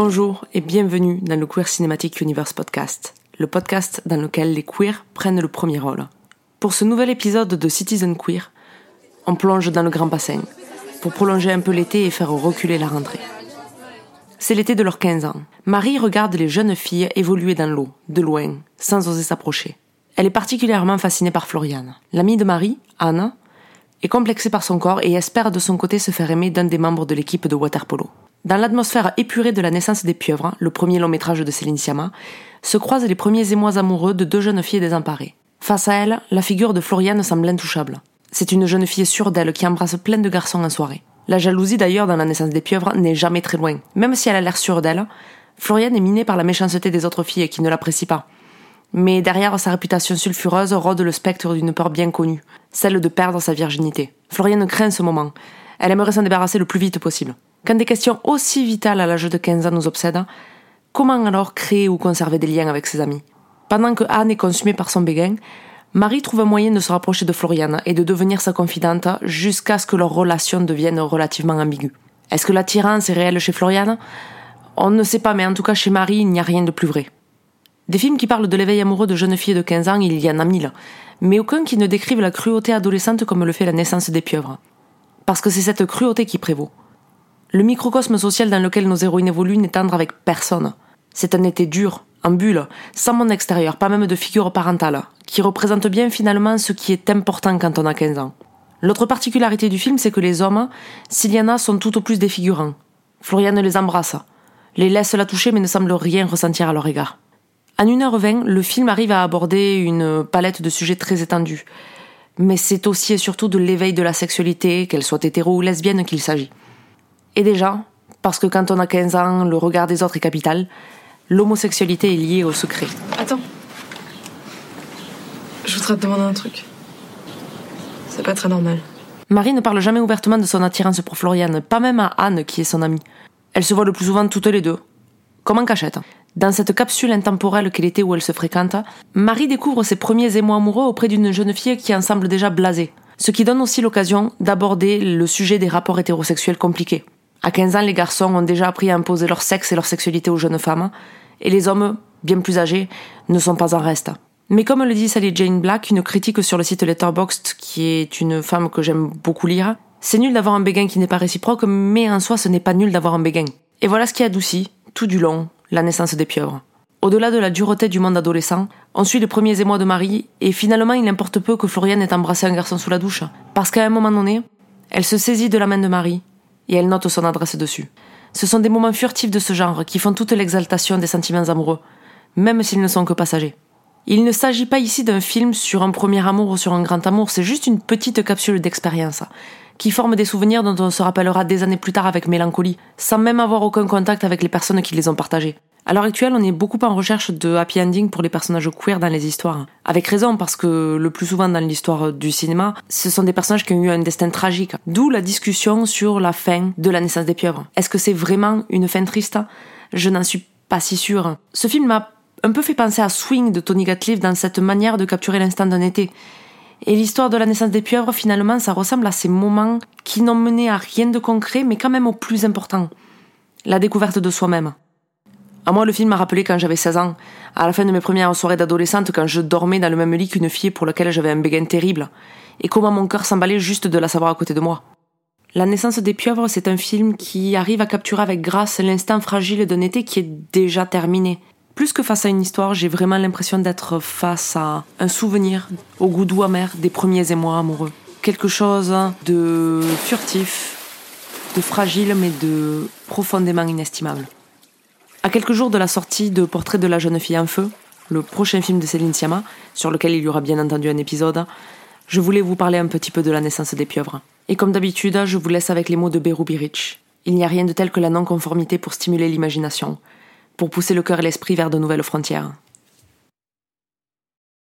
Bonjour et bienvenue dans le Queer Cinematic Universe podcast, le podcast dans lequel les queers prennent le premier rôle. Pour ce nouvel épisode de Citizen Queer, on plonge dans le grand bassin pour prolonger un peu l'été et faire reculer la rentrée. C'est l'été de leurs 15 ans. Marie regarde les jeunes filles évoluer dans l'eau, de loin, sans oser s'approcher. Elle est particulièrement fascinée par Floriane. L'amie de Marie, Anne, est complexée par son corps et espère de son côté se faire aimer d'un des membres de l'équipe de waterpolo. Dans l'atmosphère épurée de la naissance des pieuvres, le premier long métrage de Céline Sciamma, se croisent les premiers émois amoureux de deux jeunes filles désemparées. Face à elle, la figure de Floriane semble intouchable. C'est une jeune fille sûre d'elle qui embrasse plein de garçons en soirée. La jalousie d'ailleurs dans la naissance des pieuvres n'est jamais très loin. Même si elle a l'air sûre d'elle, Floriane est minée par la méchanceté des autres filles qui ne l'apprécient pas. Mais derrière sa réputation sulfureuse rôde le spectre d'une peur bien connue, celle de perdre sa virginité. Floriane craint ce moment. Elle aimerait s'en débarrasser le plus vite possible. Quand des questions aussi vitales à l'âge de 15 ans nous obsèdent, comment alors créer ou conserver des liens avec ses amis? Pendant que Anne est consumée par son béguin, Marie trouve un moyen de se rapprocher de Floriane et de devenir sa confidente jusqu'à ce que leur relation devienne relativement ambiguë. Est-ce que l'attirance est réelle chez Floriane? On ne sait pas, mais en tout cas chez Marie, il n'y a rien de plus vrai. Des films qui parlent de l'éveil amoureux de jeunes filles de 15 ans, il y en a mille, mais aucun qui ne décrivent la cruauté adolescente comme le fait la naissance des pieuvres. Parce que c'est cette cruauté qui prévaut. Le microcosme social dans lequel nos héroïnes évoluent n'est tendre avec personne. C'est un été dur, en bulle, sans monde extérieur, pas même de figure parentale, qui représente bien finalement ce qui est important quand on a 15 ans. L'autre particularité du film, c'est que les hommes, s'il y en a, sont tout au plus des figurants. Floriane les embrasse, les laisse la toucher mais ne semble rien ressentir à leur égard. En 1h20, le film arrive à aborder une palette de sujets très étendus. Mais c'est aussi et surtout de l'éveil de la sexualité, qu'elle soit hétéro ou lesbienne, qu'il s'agit. Et déjà, parce que quand on a 15 ans, le regard des autres est capital, l'homosexualité est liée au secret. Attends. Je voudrais te demander un truc. C'est pas très normal. Marie ne parle jamais ouvertement de son attirance pour Floriane, pas même à Anne qui est son amie. Elles se voient le plus souvent toutes les deux, comme en cachette. Dans cette capsule intemporelle qu'elle était où elle se fréquente, Marie découvre ses premiers émois amoureux auprès d'une jeune fille qui en semble déjà blasée, ce qui donne aussi l'occasion d'aborder le sujet des rapports hétérosexuels compliqués. À 15 ans, les garçons ont déjà appris à imposer leur sexe et leur sexualité aux jeunes femmes, et les hommes, bien plus âgés, ne sont pas en reste. Mais comme le dit Sally Jane Black, une critique sur le site Letterboxd, qui est une femme que j'aime beaucoup lire, c'est nul d'avoir un béguin qui n'est pas réciproque, mais en soi ce n'est pas nul d'avoir un béguin. Et voilà ce qui adoucit, tout du long, la naissance des pieuvres. Au-delà de la dureté du monde adolescent, on suit les premiers émois de Marie, et finalement il importe peu que Floriane ait embrassé un garçon sous la douche, parce qu'à un moment donné, elle se saisit de la main de Marie, et elle note son adresse dessus. Ce sont des moments furtifs de ce genre qui font toute l'exaltation des sentiments amoureux, même s'ils ne sont que passagers. Il ne s'agit pas ici d'un film sur un premier amour ou sur un grand amour, c'est juste une petite capsule d'expérience qui forme des souvenirs dont on se rappellera des années plus tard avec mélancolie, sans même avoir aucun contact avec les personnes qui les ont partagés. À l'heure actuelle, on est beaucoup en recherche de happy ending pour les personnages queer dans les histoires. Avec raison, parce que le plus souvent dans l'histoire du cinéma, ce sont des personnages qui ont eu un destin tragique. D'où la discussion sur la fin de la naissance des pieuvres. Est-ce que c'est vraiment une fin triste? Je n'en suis pas si sûre. Ce film m'a un peu fait penser à Swing de Tony Gatliff dans cette manière de capturer l'instant d'un été. Et l'histoire de la naissance des pieuvres, finalement, ça ressemble à ces moments qui n'ont mené à rien de concret, mais quand même au plus important. La découverte de soi-même. À moi, le film m'a rappelé quand j'avais 16 ans, à la fin de mes premières soirées d'adolescente, quand je dormais dans le même lit qu'une fille pour laquelle j'avais un béguin terrible, et comment mon cœur s'emballait juste de la savoir à côté de moi. La naissance des pieuvres, c'est un film qui arrive à capturer avec grâce l'instant fragile d'un été qui est déjà terminé. Plus que face à une histoire, j'ai vraiment l'impression d'être face à un souvenir au goût doux amer des premiers émois amoureux. Quelque chose de furtif, de fragile mais de profondément inestimable. À quelques jours de la sortie de Portrait de la jeune fille en feu, le prochain film de Céline Sciamma, sur lequel il y aura bien entendu un épisode, je voulais vous parler un petit peu de la naissance des pieuvres. Et comme d'habitude, je vous laisse avec les mots de Beru Biric. Il n'y a rien de tel que la non-conformité pour stimuler l'imagination, pour pousser le cœur et l'esprit vers de nouvelles frontières.